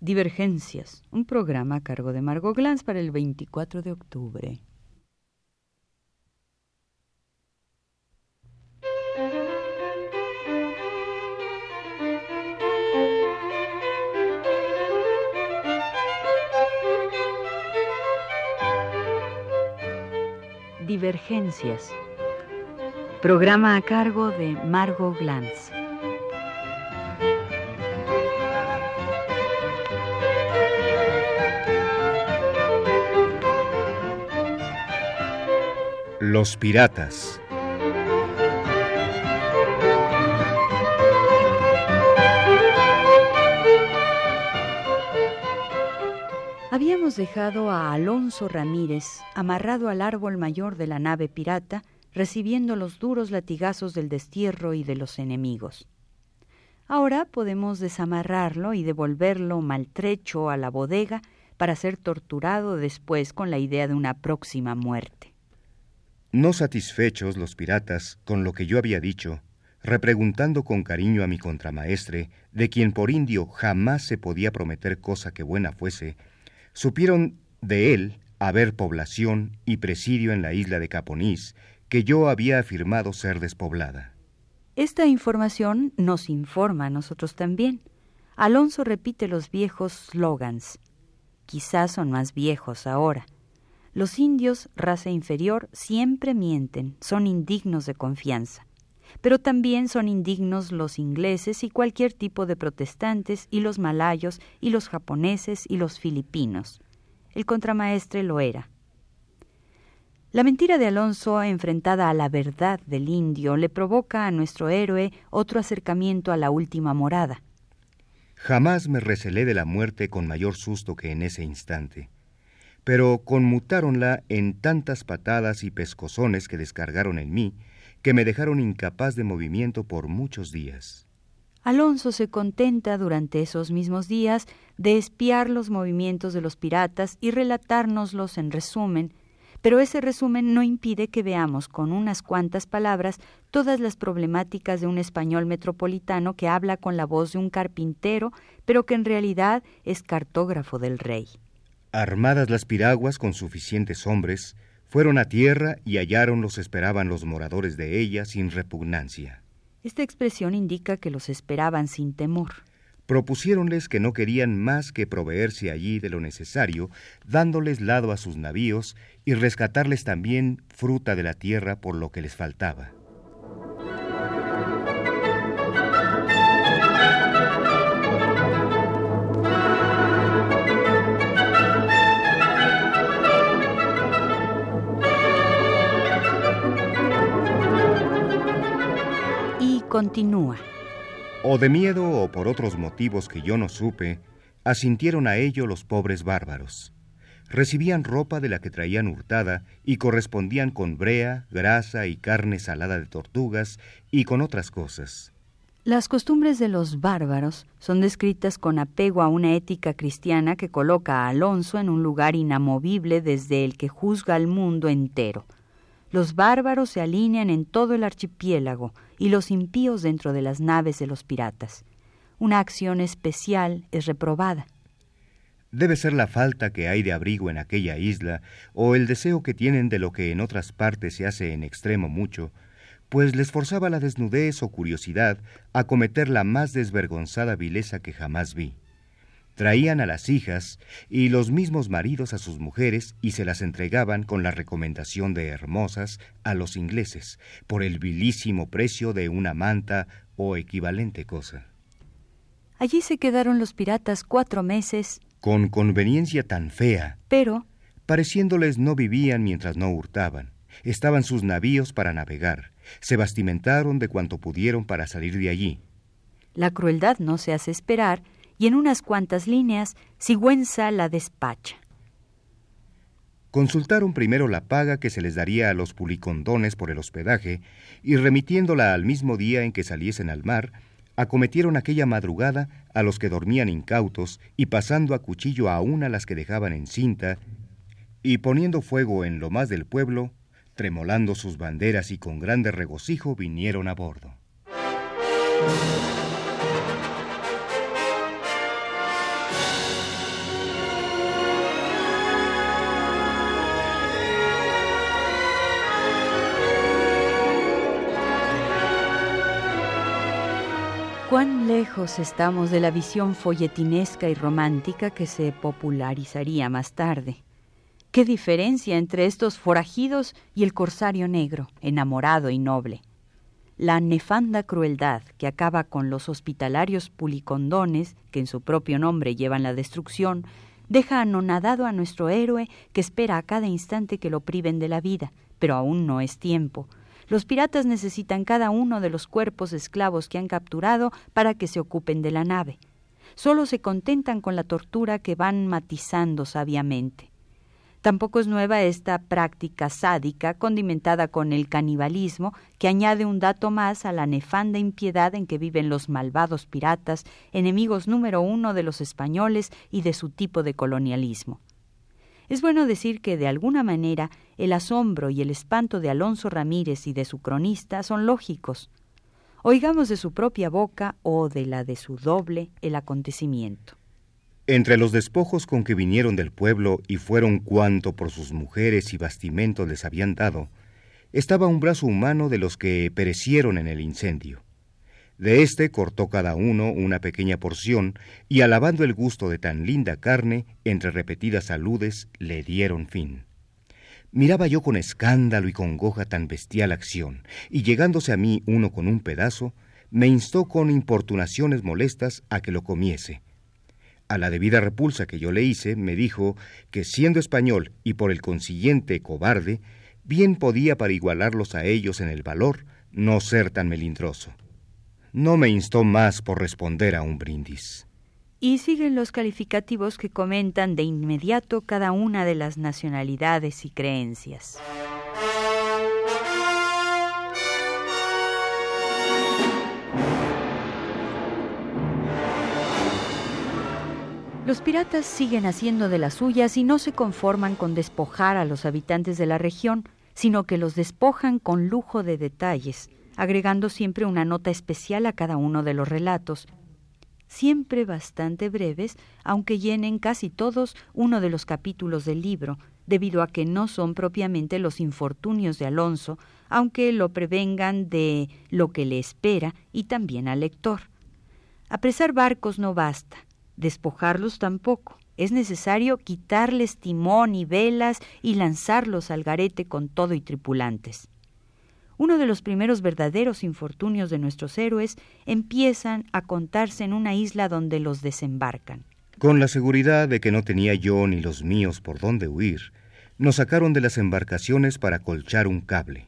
Divergencias, un programa a cargo de Margot Glantz para el 24 de octubre. Divergencias. Programa a cargo de Margot Glantz. Los piratas. Habíamos dejado a Alonso Ramírez amarrado al árbol mayor de la nave pirata, recibiendo los duros latigazos del destierro y de los enemigos. Ahora podemos desamarrarlo y devolverlo maltrecho a la bodega para ser torturado después con la idea de una próxima muerte. No satisfechos los piratas con lo que yo había dicho, repreguntando con cariño a mi contramaestre, de quien por indio jamás se podía prometer cosa que buena fuese, supieron de él haber población y presidio en la isla de Caponís, que yo había afirmado ser despoblada. Esta información nos informa a nosotros también. Alonso repite los viejos slogans. Quizás son más viejos ahora. Los indios, raza inferior, siempre mienten, son indignos de confianza. Pero también son indignos los ingleses y cualquier tipo de protestantes, y los malayos, y los japoneses, y los filipinos. El contramaestre lo era. La mentira de Alonso, enfrentada a la verdad del indio, le provoca a nuestro héroe otro acercamiento a la última morada. Jamás me recelé de la muerte con mayor susto que en ese instante, pero conmutáronla en tantas patadas y pescozones que descargaron en mí, que me dejaron incapaz de movimiento por muchos días. Alonso se contenta durante esos mismos días de espiar los movimientos de los piratas y relatárnoslos en resumen, pero ese resumen no impide que veamos con unas cuantas palabras todas las problemáticas de un español metropolitano que habla con la voz de un carpintero, pero que en realidad es cartógrafo del rey. Armadas las piraguas con suficientes hombres, fueron a tierra y hallaron los esperaban los moradores de ella sin repugnancia. Esta expresión indica que los esperaban sin temor. Propusiéronles que no querían más que proveerse allí de lo necesario, dándoles lado a sus navíos y rescatarles también fruta de la tierra por lo que les faltaba. Continúa. O de miedo o por otros motivos que yo no supe, asintieron a ello los pobres bárbaros. Recibían ropa de la que traían hurtada y correspondían con brea, grasa y carne salada de tortugas y con otras cosas. Las costumbres de los bárbaros son descritas con apego a una ética cristiana que coloca a Alonso en un lugar inamovible desde el que juzga al mundo entero. Los bárbaros se alinean en todo el archipiélago y los impíos dentro de las naves de los piratas. Una acción especial es reprobada. Debe ser la falta que hay de abrigo en aquella isla o el deseo que tienen de lo que en otras partes se hace en extremo mucho, pues les forzaba la desnudez o curiosidad a cometer la más desvergonzada vileza que jamás vi. Traían a las hijas y los mismos maridos a sus mujeres y se las entregaban con la recomendación de hermosas a los ingleses por el vilísimo precio de una manta o equivalente cosa. Allí se quedaron los piratas cuatro meses. Con conveniencia tan fea. Pero. Pareciéndoles no vivían mientras no hurtaban. Estaban sus navíos para navegar. Se bastimentaron de cuanto pudieron para salir de allí. La crueldad no se hace esperar y en unas cuantas líneas Sigüenza la despacha. Consultaron primero la paga que se les daría a los pulicondones por el hospedaje y remitiéndola al mismo día en que saliesen al mar, acometieron aquella madrugada a los que dormían incautos y pasando a cuchillo aún a las que dejaban en cinta y poniendo fuego en lo más del pueblo, tremolando sus banderas y con grande regocijo vinieron a bordo. Cuán lejos estamos de la visión folletinesca y romántica que se popularizaría más tarde. Qué diferencia entre estos forajidos y el corsario negro, enamorado y noble. La nefanda crueldad que acaba con los hospitalarios pulicondones, que en su propio nombre llevan la destrucción, deja anonadado a nuestro héroe que espera a cada instante que lo priven de la vida, pero aún no es tiempo, los piratas necesitan cada uno de los cuerpos esclavos que han capturado para que se ocupen de la nave. Solo se contentan con la tortura que van matizando sabiamente. Tampoco es nueva esta práctica sádica condimentada con el canibalismo que añade un dato más a la nefanda impiedad en que viven los malvados piratas, enemigos número uno de los españoles y de su tipo de colonialismo. Es bueno decir que, de alguna manera, el asombro y el espanto de Alonso Ramírez y de su cronista son lógicos. Oigamos de su propia boca o de la de su doble el acontecimiento. Entre los despojos con que vinieron del pueblo y fueron cuanto por sus mujeres y bastimentos les habían dado, estaba un brazo humano de los que perecieron en el incendio. De éste cortó cada uno una pequeña porción y alabando el gusto de tan linda carne, entre repetidas saludes, le dieron fin. Miraba yo con escándalo y congoja tan bestial acción, y llegándose a mí uno con un pedazo, me instó con importunaciones molestas a que lo comiese. A la debida repulsa que yo le hice, me dijo que siendo español y por el consiguiente cobarde, bien podía para igualarlos a ellos en el valor, no ser tan melindroso no me instó más por responder a un brindis. Y siguen los calificativos que comentan de inmediato cada una de las nacionalidades y creencias. Los piratas siguen haciendo de las suyas y no se conforman con despojar a los habitantes de la región, sino que los despojan con lujo de detalles, agregando siempre una nota especial a cada uno de los relatos, siempre bastante breves, aunque llenen casi todos uno de los capítulos del libro, debido a que no son propiamente los infortunios de Alonso, aunque lo prevengan de lo que le espera y también al lector. Apresar barcos no basta, despojarlos tampoco. Es necesario quitarles timón y velas y lanzarlos al garete con todo y tripulantes uno de los primeros verdaderos infortunios de nuestros héroes empiezan a contarse en una isla donde los desembarcan. Con la seguridad de que no tenía yo ni los míos por dónde huir, nos sacaron de las embarcaciones para colchar un cable.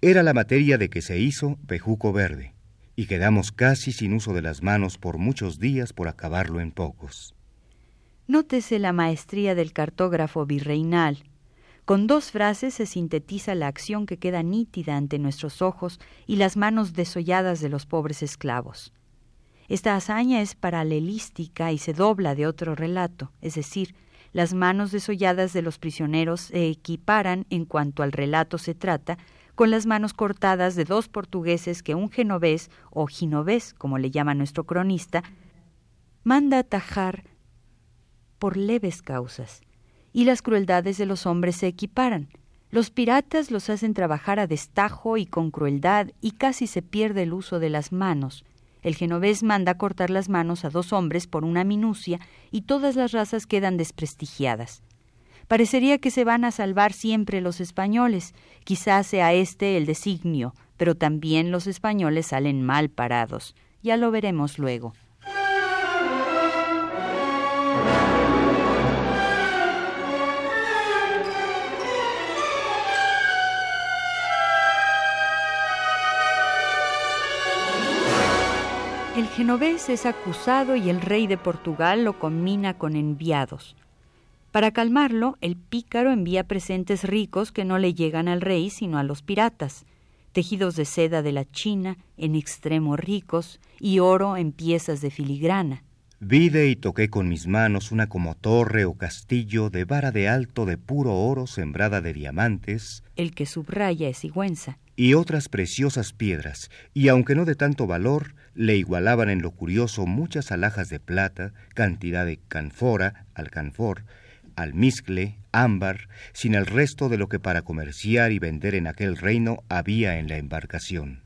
Era la materia de que se hizo Pejuco Verde, y quedamos casi sin uso de las manos por muchos días por acabarlo en pocos. Nótese la maestría del cartógrafo virreinal, con dos frases se sintetiza la acción que queda nítida ante nuestros ojos y las manos desolladas de los pobres esclavos. Esta hazaña es paralelística y se dobla de otro relato, es decir, las manos desolladas de los prisioneros se equiparan en cuanto al relato se trata con las manos cortadas de dos portugueses que un genovés o ginovés, como le llama nuestro cronista, manda atajar por leves causas y las crueldades de los hombres se equiparan. Los piratas los hacen trabajar a destajo y con crueldad y casi se pierde el uso de las manos. El genovés manda cortar las manos a dos hombres por una minucia y todas las razas quedan desprestigiadas. Parecería que se van a salvar siempre los españoles, quizás sea este el designio, pero también los españoles salen mal parados. Ya lo veremos luego. El genovés es acusado y el rey de Portugal lo combina con enviados. Para calmarlo, el pícaro envía presentes ricos que no le llegan al rey sino a los piratas, tejidos de seda de la China, en extremo ricos, y oro en piezas de filigrana. Vide y toqué con mis manos una como torre o castillo de vara de alto de puro oro sembrada de diamantes, el que subraya es Sigüenza, y otras preciosas piedras, y aunque no de tanto valor, le igualaban en lo curioso muchas alhajas de plata, cantidad de canfora, alcanfor, almizcle, ámbar, sin el resto de lo que para comerciar y vender en aquel reino había en la embarcación.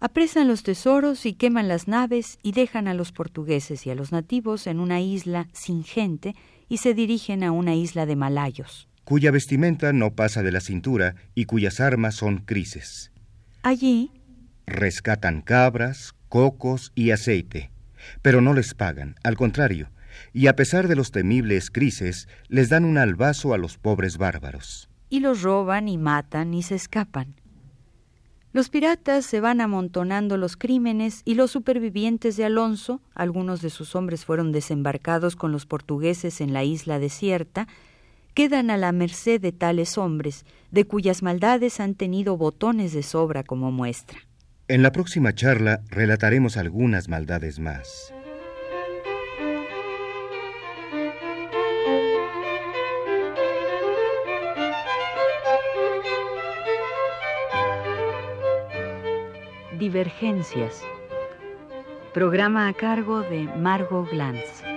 Apresan los tesoros y queman las naves y dejan a los portugueses y a los nativos en una isla sin gente y se dirigen a una isla de malayos. Cuya vestimenta no pasa de la cintura y cuyas armas son crises. Allí rescatan cabras, cocos y aceite, pero no les pagan, al contrario, y a pesar de los temibles crises, les dan un albazo a los pobres bárbaros. Y los roban y matan y se escapan. Los piratas se van amontonando los crímenes y los supervivientes de Alonso, algunos de sus hombres fueron desembarcados con los portugueses en la isla desierta, quedan a la merced de tales hombres, de cuyas maldades han tenido botones de sobra como muestra. En la próxima charla relataremos algunas maldades más. Divergencias. Programa a cargo de Margot Glantz.